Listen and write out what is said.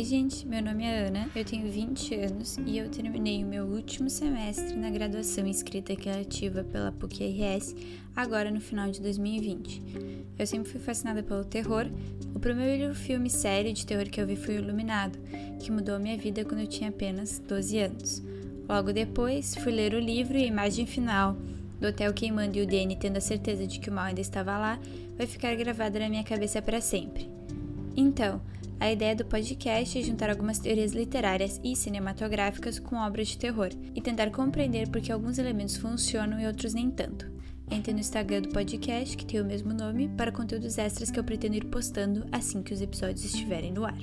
gente, meu nome é Ana, eu tenho 20 anos e eu terminei o meu último semestre na graduação escrita criativa pela PUC-RS agora no final de 2020. Eu sempre fui fascinada pelo terror. O primeiro filme sério de terror que eu vi foi o Iluminado, que mudou a minha vida quando eu tinha apenas 12 anos. Logo depois, fui ler o livro e a imagem final do hotel queimando e o Danny tendo a certeza de que o mal ainda estava lá, vai ficar gravada na minha cabeça para sempre. Então, a ideia do podcast é juntar algumas teorias literárias e cinematográficas com obras de terror e tentar compreender por que alguns elementos funcionam e outros nem tanto. Entre no Instagram do podcast, que tem o mesmo nome, para conteúdos extras que eu pretendo ir postando assim que os episódios estiverem no ar.